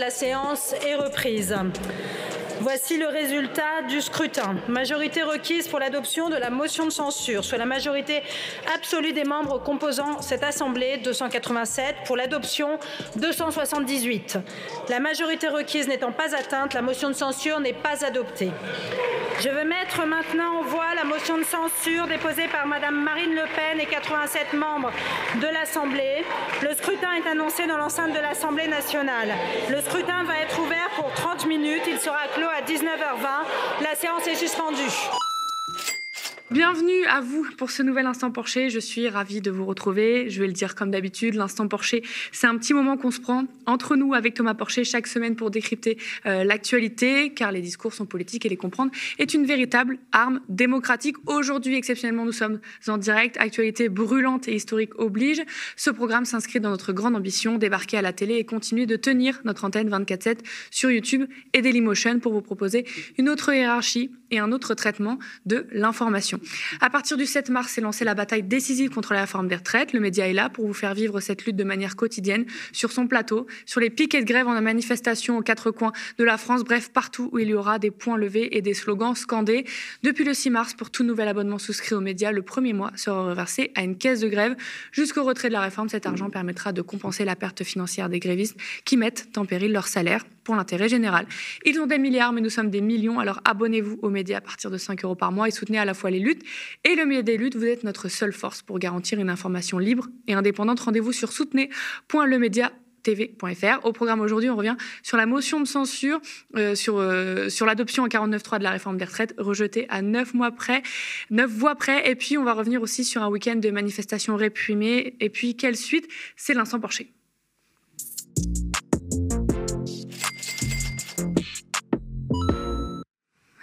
La séance est reprise. Voici le résultat du scrutin. Majorité requise pour l'adoption de la motion de censure, soit la majorité absolue des membres composant cette Assemblée, 287, pour l'adoption, 278. La majorité requise n'étant pas atteinte, la motion de censure n'est pas adoptée. Je vais mettre maintenant en voix la motion de censure déposée par Madame Marine Le Pen et 87 membres de l'Assemblée. Le scrutin est annoncé dans l'enceinte de l'Assemblée nationale. Le scrutin va être ouvert pour 30 minutes. Il sera clos à 19h20. La séance est suspendue. Bienvenue à vous pour ce nouvel Instant Porcher. Je suis ravie de vous retrouver. Je vais le dire comme d'habitude, l'Instant Porcher, c'est un petit moment qu'on se prend entre nous avec Thomas Porcher chaque semaine pour décrypter euh, l'actualité, car les discours sont politiques et les comprendre est une véritable arme démocratique. Aujourd'hui, exceptionnellement, nous sommes en direct. Actualité brûlante et historique oblige. Ce programme s'inscrit dans notre grande ambition, débarquer à la télé et continuer de tenir notre antenne 24-7 sur YouTube et Dailymotion pour vous proposer une autre hiérarchie et un autre traitement de l'information. À partir du 7 mars, s'est lancée la bataille décisive contre la réforme des retraites. Le média est là pour vous faire vivre cette lutte de manière quotidienne sur son plateau, sur les piquets de grève en manifestation aux quatre coins de la France, bref, partout où il y aura des points levés et des slogans scandés. Depuis le 6 mars, pour tout nouvel abonnement souscrit aux médias, le premier mois sera reversé à une caisse de grève. Jusqu'au retrait de la réforme, cet argent permettra de compenser la perte financière des grévistes qui mettent en péril leur salaire pour l'intérêt général. Ils ont des milliards, mais nous sommes des millions, alors abonnez-vous aux médias à partir de 5 euros par mois et soutenez à la fois les luttes et le milieu des luttes. Vous êtes notre seule force pour garantir une information libre et indépendante. Rendez-vous sur soutenez.lemedia tv.fr. Au programme aujourd'hui, on revient sur la motion de censure euh, sur, euh, sur l'adoption en 49.3 de la réforme des retraites, rejetée à 9 mois près, 9 voix près. Et puis, on va revenir aussi sur un week-end de manifestations réprimées. Et puis, quelle suite? C'est l'instant Porcher.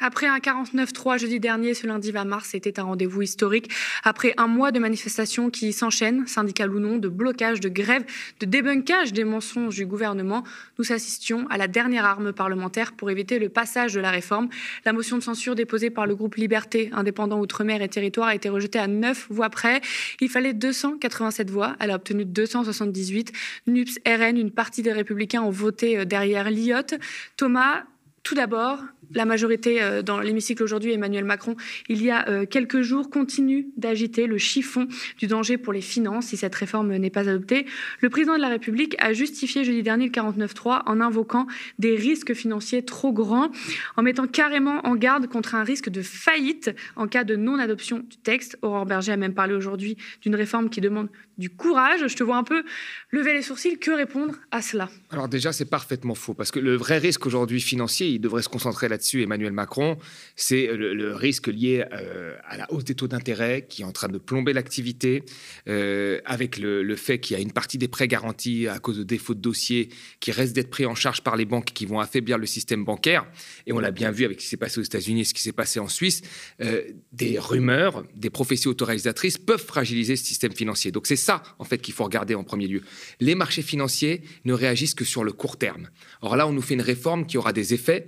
Après un 49-3 jeudi dernier, ce lundi 20 mars, c'était un rendez-vous historique. Après un mois de manifestations qui s'enchaînent, syndicales ou non, de blocage, de grève, de débunkage des mensonges du gouvernement, nous assistions à la dernière arme parlementaire pour éviter le passage de la réforme. La motion de censure déposée par le groupe Liberté, indépendant Outre-mer et Territoire, a été rejetée à 9 voix près. Il fallait 287 voix. Elle a obtenu 278. NUPS, RN, une partie des Républicains ont voté euh, derrière l'IOT. Thomas, tout d'abord, la majorité euh, dans l'hémicycle aujourd'hui, Emmanuel Macron, il y a euh, quelques jours, continue d'agiter le chiffon du danger pour les finances si cette réforme n'est pas adoptée. Le président de la République a justifié jeudi dernier le 49.3 en invoquant des risques financiers trop grands, en mettant carrément en garde contre un risque de faillite en cas de non-adoption du texte. Aurore Berger a même parlé aujourd'hui d'une réforme qui demande du courage. Je te vois un peu lever les sourcils. Que répondre à cela? Alors déjà, c'est parfaitement faux, parce que le vrai risque aujourd'hui financier, il devrait se concentrer là-dessus, Emmanuel Macron, c'est le, risque lié euh, à la hausse des taux d'intérêt qui est en train de plomber l'activité, euh, avec le, fait qu'il y a une partie des prêts garantis à cause de défauts de dossiers qui restent d'être pris en charge par les banques qui vont affaiblir le système bancaire. Et on l'a bien vu avec ce qui s'est passé aux États-Unis et ce qui s'est passé en Suisse. Euh, des rumeurs, des prophéties autorisatrices peuvent fragiliser ce système financier. Donc c'est ça en fait, qu'il faut regarder en premier lieu. Les marchés financiers ne réagissent que sur le court terme. Or là, on nous fait une réforme qui aura des effets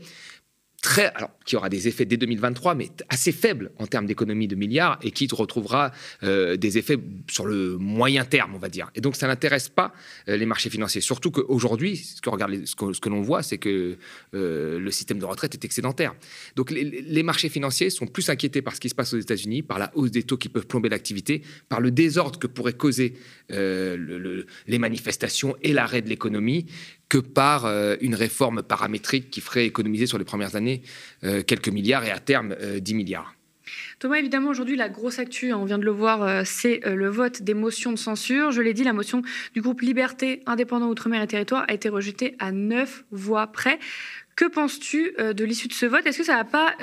qui aura des effets dès 2023, mais assez faibles en termes d'économie de milliards et qui retrouvera euh, des effets sur le moyen terme, on va dire. Et donc, ça n'intéresse pas euh, les marchés financiers. Surtout qu'aujourd'hui, ce que, l'on voit, c'est que euh, le système de retraite est excédentaire. Donc, les, marchés financiers sont plus inquiétés par ce qui se passe aux États-Unis, par la hausse des taux qui peuvent plomber l'activité, par le désordre que pourraient causer les manifestations et l'arrêt de l'économie, que par une réforme paramétrique qui ferait économiser sur les premières années euh, quelques milliards et à terme 10 euh, milliards. Thomas, évidemment, aujourd'hui, la grosse actu, hein, on vient de le voir, c'est le vote des motions de censure. Je l'ai dit, la motion du groupe Liberté, Indépendant, Outre-mer et Territoire a été rejetée à neuf voix près. Que penses-tu de l'issue de ce vote? Est-ce que ça n'a pas,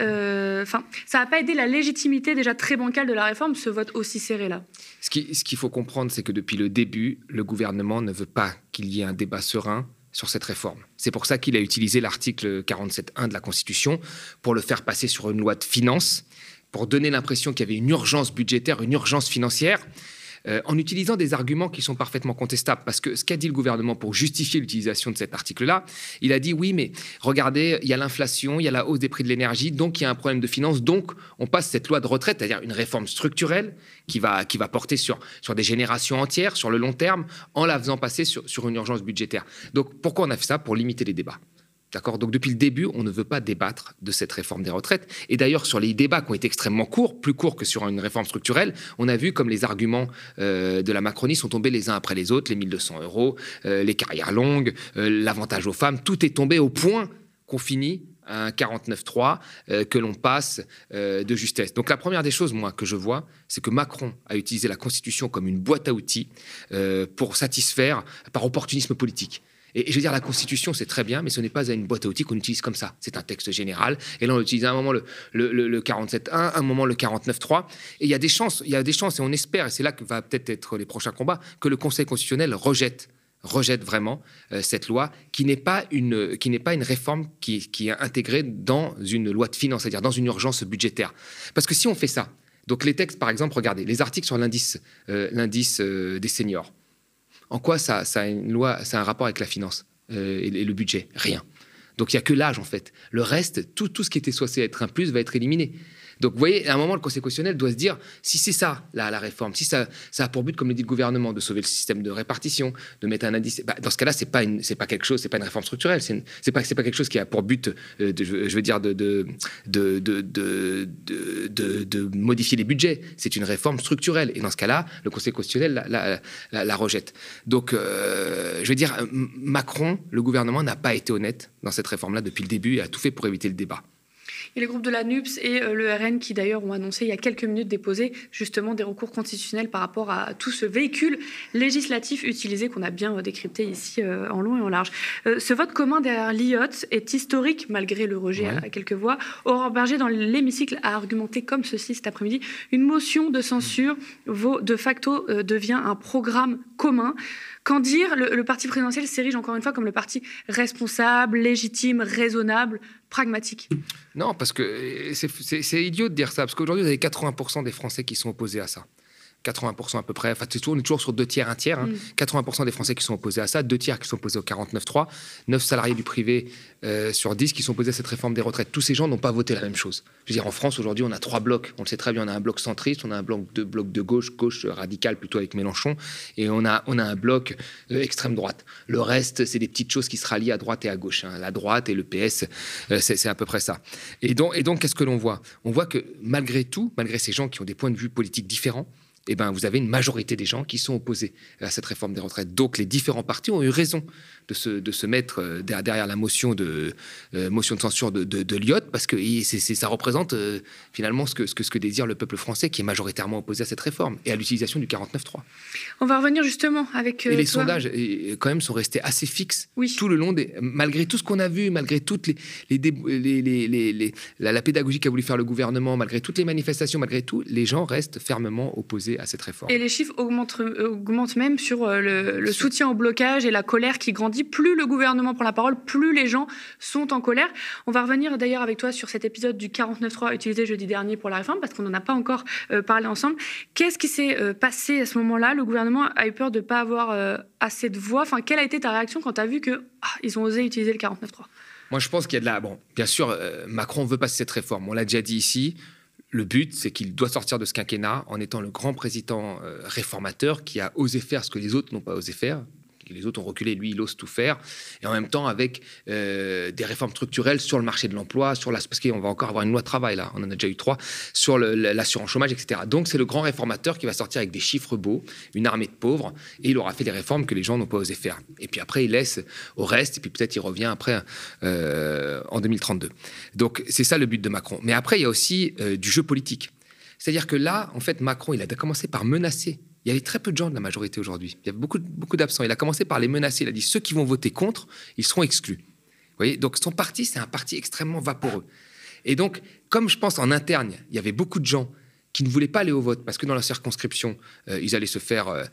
ça pas aidé la légitimité déjà très bancale de la réforme, ce vote aussi serré là? Ce qu'il ce qu'il faut comprendre, c'est que depuis le début, le gouvernement ne veut pas qu'il y ait un débat serein sur cette réforme. C'est pour ça qu'il a utilisé l'article 47.1 de la Constitution pour le faire passer sur une loi de finances, pour donner l'impression qu'il y avait une urgence budgétaire, une urgence financière. Euh, en utilisant des arguments qui sont parfaitement contestables. Parce que ce qu'a dit le gouvernement pour justifier l'utilisation de cet article-là, il a dit oui, mais regardez, il y a l'inflation, il y a la hausse des prix de l'énergie, donc il y a un problème de finances, donc on passe cette loi de retraite, c'est-à-dire une réforme structurelle qui va, qui va porter sur, sur des générations entières, sur le long terme, en la faisant passer sur, sur une urgence budgétaire. Donc pourquoi on a fait ça? Pour limiter les débats. D'accord? Donc depuis le début, on ne veut pas débattre de cette réforme des retraites. Et d'ailleurs, sur les débats qui ont été extrêmement courts, plus courts que sur une réforme structurelle, on a vu comme les arguments euh, de la Macronie sont tombés les uns après les autres, les 1200 euros, euh, les carrières longues, euh, l'avantage aux femmes, tout est tombé au point qu'on finit un 49-3 que l'on passe de justesse. Donc la première des choses, moi, que je vois, c'est que Macron a utilisé la Constitution comme une boîte à outils pour satisfaire par opportunisme politique. Et, je veux dire, la Constitution, c'est très bien, mais ce n'est pas une boîte à outils qu'on utilise comme ça. C'est un texte général. Et là, on utilise à un moment le, le, le, 47.1, à un moment le 49.3. Et il y a des chances, il y a des chances, et on espère, et c'est là que va peut-être être les prochains combats, que le Conseil constitutionnel rejette rejette vraiment euh, cette loi qui n'est pas une qui n'est pas une réforme qui, qui, est intégrée dans une loi de finances, c'est-à-dire dans une urgence budgétaire. Parce que si on fait ça, donc les textes, par exemple, regardez les articles sur l'indice euh, l'indice euh, des seniors. En quoi ça, ça a une loi, ça un rapport avec la finance euh, et, le budget? Rien. Donc il n'y a que l'âge en fait. Le reste, tout, tout ce qui était censé être un plus va être éliminé. Donc, vous voyez, à un moment, le Conseil constitutionnel doit se dire si c'est ça, la, réforme, si ça, ça a pour but, comme le dit le gouvernement, de sauver le système de répartition, de mettre un indice. Bah, dans ce cas-là, c'est pas c'est pas quelque chose, c'est pas une réforme structurelle. C'est, c'est pas, pas quelque chose qui a pour but, euh, de, je veux dire, de de de, de, modifier les budgets. C'est une réforme structurelle. Et dans ce cas-là, le Conseil constitutionnel la, rejette. Donc, euh, je veux dire, Macron, le gouvernement n'a pas été honnête dans cette réforme-là depuis le début et a tout fait pour éviter le débat. Et les groupes de la NUPS et euh, le RN qui d'ailleurs ont annoncé il y a quelques minutes déposer justement des recours constitutionnels par rapport à tout ce véhicule législatif utilisé qu'on a bien euh, décrypté ici euh, en long et en large. ce vote commun derrière l'IOT est historique malgré le rejet à quelques voix. Aurore Berger dans l'hémicycle a argumenté comme ceci cet après-midi une motion de censure vaut de facto devient un programme commun. Qu'en dire le, parti présidentiel s'érige encore une fois comme le parti responsable, légitime, raisonnable, pragmatique? Non, parce que c'est idiot de dire ça, parce qu'aujourd'hui, vous avez 80% des Français qui sont opposés à ça. 80% à peu près. Enfin, on est toujours sur deux tiers, un tiers. 80% hein. mm. des Français qui sont opposés à ça, deux tiers qui sont opposés au 49.3, 9 salariés du privé euh, sur 10 qui sont opposés à cette réforme des retraites. Tous ces gens n'ont pas voté la même chose. Je veux dire, en France, aujourd'hui, on a trois blocs. On le sait très bien, on a un bloc centriste, on a un bloc de, bloc de gauche, gauche radical plutôt avec Mélenchon, et on a, on a un bloc euh, extrême droite. Le reste, c'est des petites choses qui se rallient à droite et à gauche. Hein. La droite et le PS, euh, c'est à peu près ça. Et donc, et donc qu'est-ce que l'on voit? On voit que malgré tout, malgré ces gens qui ont des points de vue politiques différents, eh ben, vous avez une majorité des gens qui sont opposés à cette réforme des retraites. Donc les différents partis ont eu raison de se, de se mettre euh, derrière la motion de, euh, motion de censure de, de, Lyot, parce que ça représente euh, finalement ce que, ce, que, ce que désire le peuple français, qui est majoritairement opposé à cette réforme et à l'utilisation du 49.3. On va revenir justement avec... et les sondages, quand même, sont restés assez fixes tout le long, des, malgré tout ce qu'on a vu, malgré toutes les, les, les, les la, la pédagogie qu'a voulu faire le gouvernement, malgré toutes les manifestations, malgré tout, les gens restent fermement opposés à cette réforme. Et les chiffres augmentent, augmentent même sur le, le soutien au blocage et la colère qui grandit plus le gouvernement prend la parole, plus les gens sont en colère. On va revenir d'ailleurs avec toi sur cet épisode du 49.3 utilisé jeudi dernier pour la réforme, parce qu'on n'en a pas encore euh, parlé ensemble. Qu'est-ce qui s'est euh, passé à ce moment-là? Le gouvernement a eu peur de ne pas avoir euh, assez de voix. Enfin, quelle a été ta réaction quand tu as vu qu'ils ah, ont osé utiliser le 49.3 Moi, je pense qu'il y a de la... Bon, bien sûr, Macron veut passer cette réforme. On l'a déjà dit ici. Le but, c'est qu'il doit sortir de ce quinquennat en étant le grand président réformateur qui a osé faire ce que les autres n'ont pas osé faire, les autres ont reculé, lui, il ose tout faire. Et en même temps, avec euh, des réformes structurelles sur le marché de l'emploi, sur la, parce qu'on va encore avoir une loi travail, là, on en a déjà eu trois, sur l'assurance chômage, etc. Donc, c'est le grand réformateur qui va sortir avec des chiffres beaux, une armée de pauvres, et il aura fait des réformes que les gens n'ont pas osé faire. Et puis après, il laisse au reste, et puis peut-être il revient après euh, en 2032. Donc, c'est ça le but de Macron. Mais après, il y a aussi euh, du jeu politique. C'est-à-dire que là, en fait, Macron, il a commencé par menacer il y avait très peu de gens de la majorité aujourd'hui. Il y avait beaucoup, beaucoup d'absents. Il a commencé par les menacer. Il a dit ceux qui vont voter contre, ils seront exclus. Vous voyez Donc son parti, c'est un parti extrêmement vaporeux. Et donc, comme je pense en interne, il y avait beaucoup de gens qui ne voulaient pas aller au vote parce que dans la circonscription, euh, ils allaient se faire euh,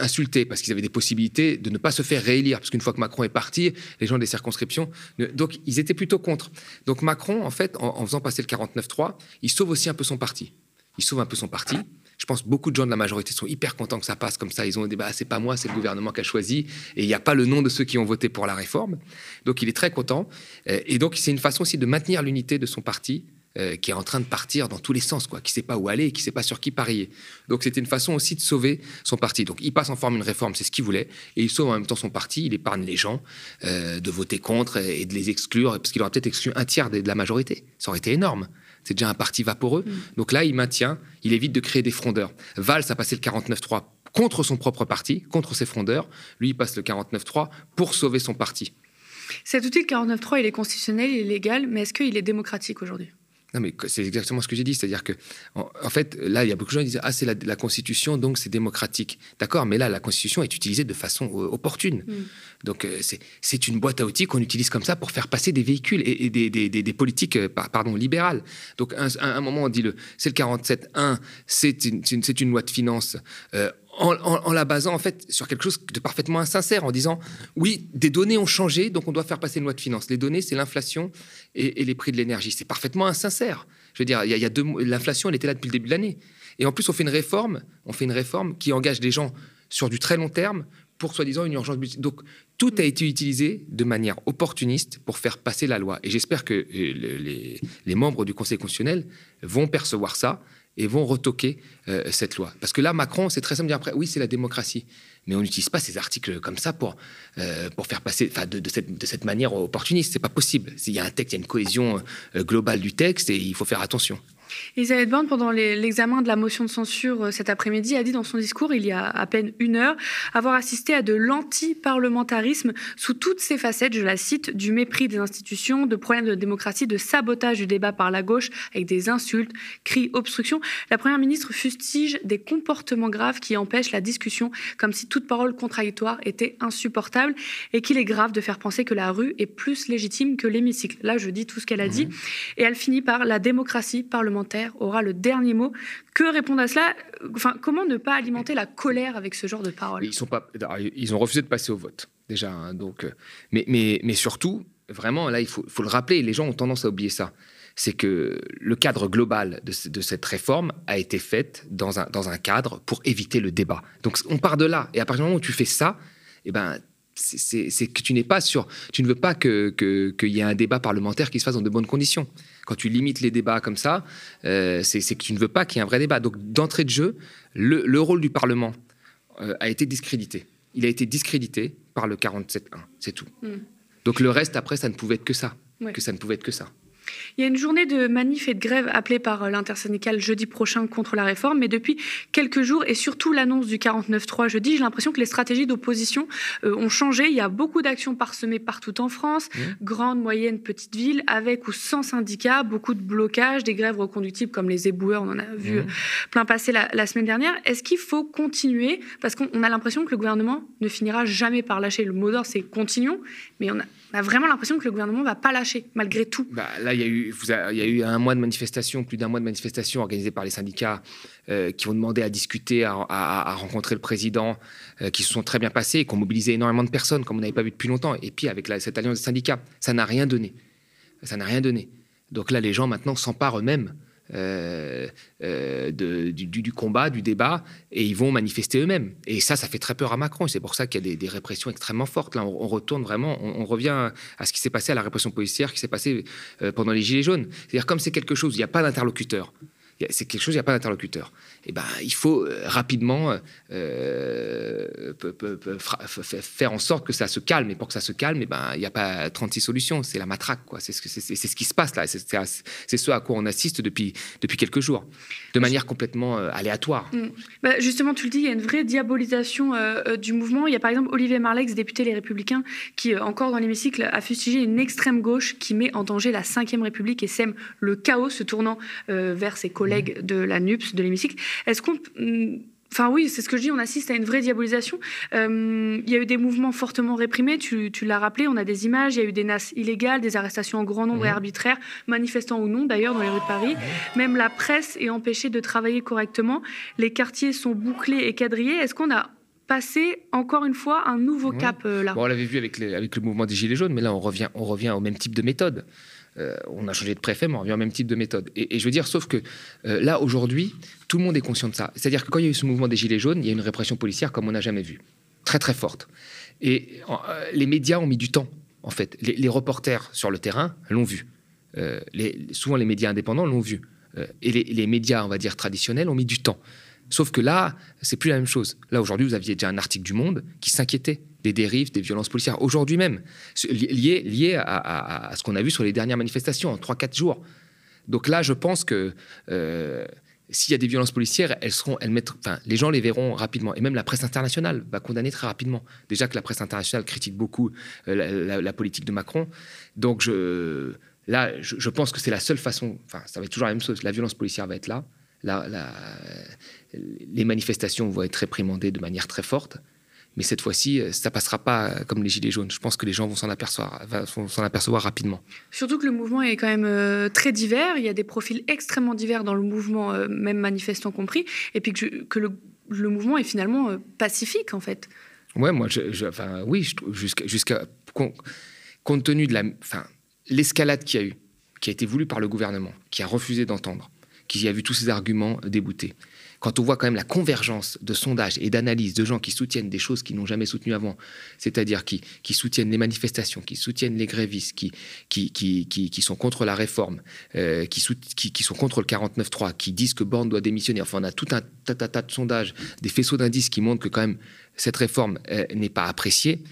insulter parce qu'ils avaient des possibilités de ne pas se faire réélire. Parce qu'une fois que Macron est parti, les gens des circonscriptions. donc, ils étaient plutôt contre. Donc, Macron, en fait, en, en faisant passer le 49-3, il sauve aussi un peu son parti. Il sauve un peu son parti Je pense que beaucoup de gens de la majorité sont hyper contents que ça passe comme ça. Ils ont dit bah, c'est pas moi, c'est le gouvernement qui a choisi. Et il n'y a pas le nom de ceux qui ont voté pour la réforme. Donc il est très content. Euh, et donc c'est une façon aussi de maintenir l'unité de son parti. Euh, qui est en train de partir dans tous les sens, quoi, qui ne sait pas où aller, qui ne sait pas sur qui parier. Donc c'était une façon aussi de sauver son parti. Donc il passe en forme une réforme, c'est ce qu'il voulait, et il sauve en même temps son parti, il épargne les gens euh, de voter contre et de les exclure, parce qu'il aurait peut-être exclu un tiers de la majorité. Ça aurait été énorme c'est déjà un parti vaporeux. Mm. Donc là, il maintient, il évite de créer des frondeurs. Valls a passé le 49-3 contre son propre parti, contre ses frondeurs. Lui, il passe le 49-3 pour sauver son parti. Cet outil, le 49-3, il est constitutionnel, il est légal, mais est-ce qu'il est démocratique aujourd'hui? Non, mais c'est exactement ce que j'ai dit. C'est-à-dire que, en, fait, là, il y a beaucoup de gens qui disent Ah, c'est la, Constitution, donc c'est démocratique. D'accord, mais là, la Constitution est utilisée de façon euh, opportune. Mm. Donc, euh, c'est une boîte à outils qu'on utilise comme ça pour faire passer des véhicules et, des, politiques euh, pardon, libérales. Donc, à un, moment, on dit le c'est le 47.1, c'est une, une, loi de finances en, la basant en fait sur quelque chose de parfaitement insincère, en disant oui, des données ont changé, donc on doit faire passer une loi de finances. Les données, c'est l'inflation et, les prix de l'énergie. C'est parfaitement insincère. Je veux dire, il y a, deux, l'inflation, elle était là depuis le début de l'année. Et en plus, on fait une réforme, on fait une réforme qui engage les gens sur du très long terme pour soi-disant une urgence budgétaire. Donc tout a été utilisé de manière opportuniste pour faire passer la loi. Et j'espère que euh, les, les membres du Conseil constitutionnel vont percevoir ça et vont retoquer euh, cette loi. Parce que là, Macron, c'est très simple de dire après, oui, c'est la démocratie. Mais on n'utilise pas ces articles comme ça pour, euh, pour faire passer, enfin, de, cette, de cette manière opportuniste. C'est pas possible. Il y a un texte, il y a une cohésion euh, globale du texte et il faut faire attention. Elisabeth Borne, pendant l'examen de la motion de censure euh, cet après-midi, a dit dans son discours, il y a à peine une heure, avoir assisté à de l'anti-parlementarisme sous toutes ses facettes, je la cite, du mépris des institutions, de problèmes de démocratie, de sabotage du débat par la gauche avec des insultes, cris, obstructions. La Première ministre fustige des comportements graves qui empêchent la discussion, comme si toute parole contradictoire était insupportable et qu'il est grave de faire penser que la rue est plus légitime que l'hémicycle. Là, je dis tout ce qu'elle a dit. Et elle finit par la démocratie parlementaire aura le dernier mot. Que répondre à cela? Enfin, Comment ne pas alimenter la colère avec ce genre de paroles? Ils, sont pas, ils ont refusé de passer au vote, déjà. Hein, donc, euh, mais, mais, mais surtout, vraiment, là, il faut, le rappeler, les gens ont tendance à oublier ça. C'est que le cadre global de, cette réforme a été fait dans un, dans un cadre pour éviter le débat. Donc on part de là. Et à partir du moment où tu fais ça, eh ben, c'est que tu n'es pas sûr, tu ne veux pas qu'il que, y ait un débat parlementaire qui se fasse dans de bonnes conditions. Quand tu limites les débats comme ça, euh, c'est que tu ne veux pas qu'il y ait un vrai débat. Donc d'entrée de jeu, le, rôle du Parlement euh, a été discrédité. Il a été discrédité par le 47.1, c'est tout. Hmm. Donc le reste, après, ça ne pouvait être que ça. Que ça ne pouvait être que ça. Il y a une journée de manif et de grève appelée par l'intersyndicale jeudi prochain contre la réforme, mais depuis quelques jours et surtout l'annonce du 49.3 jeudi, j'ai l'impression que les stratégies d'opposition euh, ont changé. Il y a beaucoup d'actions parsemées partout en France, mmh. grandes, moyennes, petites villes, avec ou sans syndicats, beaucoup de blocages, des grèves reconductibles comme les éboueurs, on en a vu mmh. plein passer la, semaine dernière. Est-ce qu'il faut continuer? Parce qu'on a l'impression que le gouvernement ne finira jamais par lâcher. Le mot d'ordre, c'est continuons, mais on a on a vraiment l'impression que le gouvernement ne va pas lâcher, malgré tout. Bah, là, il y, a eu, un mois de manifestation, plus d'un mois de manifestation organisée par les syndicats euh, qui ont demandé à discuter, à, rencontrer le président, euh, qui se sont très bien passés et qui ont mobilisé énormément de personnes, comme on n'avait pas vu depuis longtemps. Et puis, avec cette alliance des syndicats, ça n'a rien donné. Ça n'a rien donné. Donc là, les gens maintenant s'emparent eux-mêmes euh, euh, du, combat, du débat, et ils vont manifester eux-mêmes. Et ça, ça fait très peur à Macron. C'est pour ça qu'il y a des, répressions extrêmement fortes. Là, on, retourne vraiment, on, revient à ce qui s'est passé à la répression policière qui s'est passé euh, pendant les Gilets jaunes. C'est-à-dire, comme c'est quelque chose, il n'y a pas d'interlocuteur c'est quelque chose, il n'y a pas d'interlocuteur. Eh ben, il faut euh, rapidement euh, faire en sorte que ça se calme. Et pour que ça se calme, eh ben, il n'y a pas 36 solutions. C'est la matraque, quoi. C'est ce, ce, qui se passe là. C'est ce à quoi on assiste depuis, depuis quelques jours, de manière complètement euh, aléatoire. Mm. Bah, justement, tu le dis, il y a une vraie diabolisation du mouvement. Il y a par exemple Olivier Marlex, député Les Républicains, qui, encore dans l'hémicycle, a fustigé une extrême gauche qui met en danger la Ve République et sème le chaos, se tournant vers ses collègues de la NUPS, de l'hémicycle. Est-ce qu'on mm, Enfin oui, c'est ce que je dis, on assiste à une vraie diabolisation. Euh, il y a eu des mouvements fortement réprimés, tu, l'as rappelé, on a des images, il y a eu des NAS illégales, des arrestations en grand nombre et arbitraires, manifestants ou non d'ailleurs dans les rues de Paris. Même la presse est empêchée de travailler correctement, les quartiers sont bouclés et quadrillés. Est-ce qu'on a passer encore une fois un nouveau cap là? on l'avait vu avec, avec, le mouvement des Gilets jaunes, mais là on revient, on revient au même type de méthode. On a changé de préfet, mais on revient au même type de méthode. Et, je veux dire, sauf que là, aujourd'hui, tout le monde est conscient de ça. C'est-à-dire que quand il y a eu ce mouvement des Gilets jaunes, il y a une répression policière comme on n'a jamais vu. Très, très forte. Et les médias ont mis du temps, en fait. Les, reporters sur le terrain l'ont vu. Souvent, les médias indépendants l'ont vu. et les, les, médias, on va dire, traditionnels ont mis du temps. Sauf que là, c'est plus la même chose. Là, aujourd'hui, vous aviez déjà un article du Monde qui s'inquiétait des dérives, des violences policières, aujourd'hui même, liées lié à, ce qu'on a vu sur les dernières manifestations, en 3-4 jours. Donc là, je pense que euh, s'il y a des violences policières, elles seront, elles mettent, les gens les verront rapidement. Et même la presse internationale va condamner très rapidement. Déjà que la presse internationale critique beaucoup euh, la, politique de Macron. Donc je, là, je pense que c'est la seule façon, enfin, ça va être toujours la même chose. La violence policière va être là les manifestations vont être réprimandées de manière très forte. Mais cette fois-ci, ça passera pas comme les gilets jaunes. Je pense que les gens vont s'en apercevoir, s'en apercevoir rapidement. Surtout que le mouvement est quand même euh, très divers. Il y a des profils extrêmement divers dans le mouvement, euh, même manifestants compris. Et puis que, le, mouvement est finalement euh, pacifique, en fait. Ouais, moi, je, enfin, oui, jusqu'à, compte tenu de la, enfin, l'escalade qu'il y a eu, qui a été voulue par le gouvernement, qui a refusé d'entendre, qui a vu tous ces arguments déboutés. Quand on voit quand même la convergence de sondages et d'analyses de gens qui soutiennent des choses qu'ils n'ont jamais soutenues avant, c'est-à-dire qui, qui, soutiennent les manifestations, qui soutiennent les grévistes, qui, qui, qui, qui sont contre la réforme, euh, qui, sont contre le 49-3, qui disent que Borne doit démissionner. Enfin, on a tout un tas de sondages, des faisceaux d'indices qui montrent que quand même cette réforme euh, n'est pas appréciée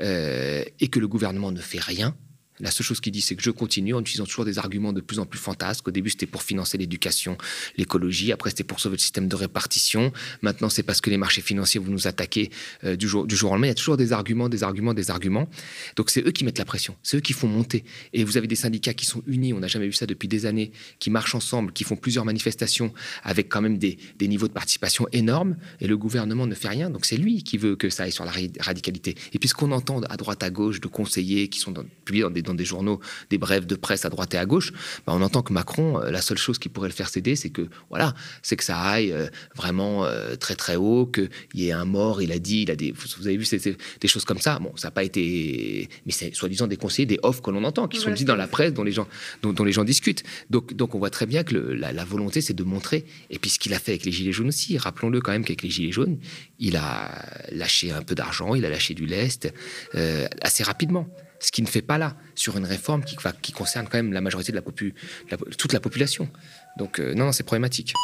euh, et que le gouvernement ne fait rien. La seule chose qu'il dit, c'est que je continue en utilisant toujours des arguments de plus en plus fantasques. Au début, c'était pour financer l'éducation, l'écologie. Après, c'était pour sauver le système de répartition. Maintenant, c'est parce que les marchés financiers vont nous attaquer euh, du, jour, du jour au lendemain. Il y a toujours des arguments, des arguments, des arguments. Donc, c'est eux qui mettent la pression. C'est eux qui font monter. Et vous avez des syndicats qui sont unis. On n'a jamais vu ça depuis des années, qui marchent ensemble, qui font plusieurs manifestations avec quand même des, niveaux de participation énormes. Et le gouvernement ne fait rien. Donc, c'est lui qui veut que ça aille sur la radicalité. Et puis, ce qu'on entend à droite, à gauche de conseillers qui sont publiés dans des des journaux des brèves de presse à droite et à gauche, bah, on entend que Macron, euh, la seule chose qui pourrait le faire céder, c'est que voilà, c'est que ça aille euh, vraiment euh, très très haut, qu'il y ait un mort, il a dit, il a des, vous avez vu des choses comme ça. Bon, ça n'a pas été, mais c'est soi-disant des conseillers, des offres que l'on entend, qui sont dit dans la presse, dont les gens, dont, les gens discutent. Donc, donc on voit très bien que la, la, volonté, c'est de montrer. Et puis ce qu'il a fait avec les gilets jaunes aussi, rappelons-le quand même qu'avec les gilets jaunes, il a lâché un peu d'argent, il a lâché du lest assez rapidement ce qui ne fait pas là, sur une réforme qui, concerne quand même la majorité de la, toute la population. Donc euh, non, c'est problématique.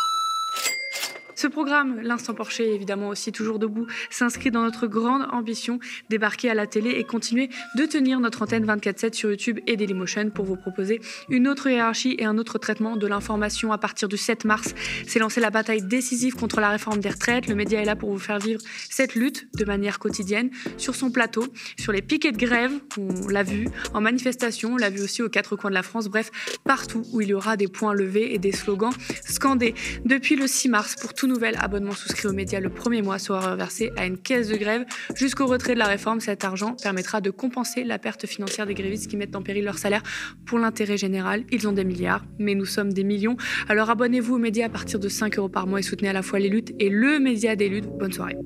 Ce programme, l'Instant Porcher, évidemment aussi toujours debout, s'inscrit dans notre grande ambition, débarquer à la télé et continuer de tenir notre antenne 24-7 sur YouTube et Dailymotion pour vous proposer une autre hiérarchie et un autre traitement de l'information à partir du 7 mars. C'est lancé la bataille décisive contre la réforme des retraites. Le média est là pour vous faire vivre cette lutte de manière quotidienne sur son plateau, sur les piquets de grève, on l'a vu, en manifestation, on l'a vu aussi aux quatre coins de la France, bref, partout où il y aura des points levés et des slogans scandés. Depuis le 6 mars, pour tout nouvel abonnement souscrit aux médias le premier mois sera reversé à une caisse de grève. Jusqu'au retrait de la réforme, cet argent permettra de compenser la perte financière des grévistes qui mettent en péril leur salaire pour l'intérêt général. Ils ont des milliards, mais nous sommes des millions. Alors abonnez-vous aux médias à partir de 5 euros par mois et soutenez à la fois les luttes et le média des luttes. Bonne soirée.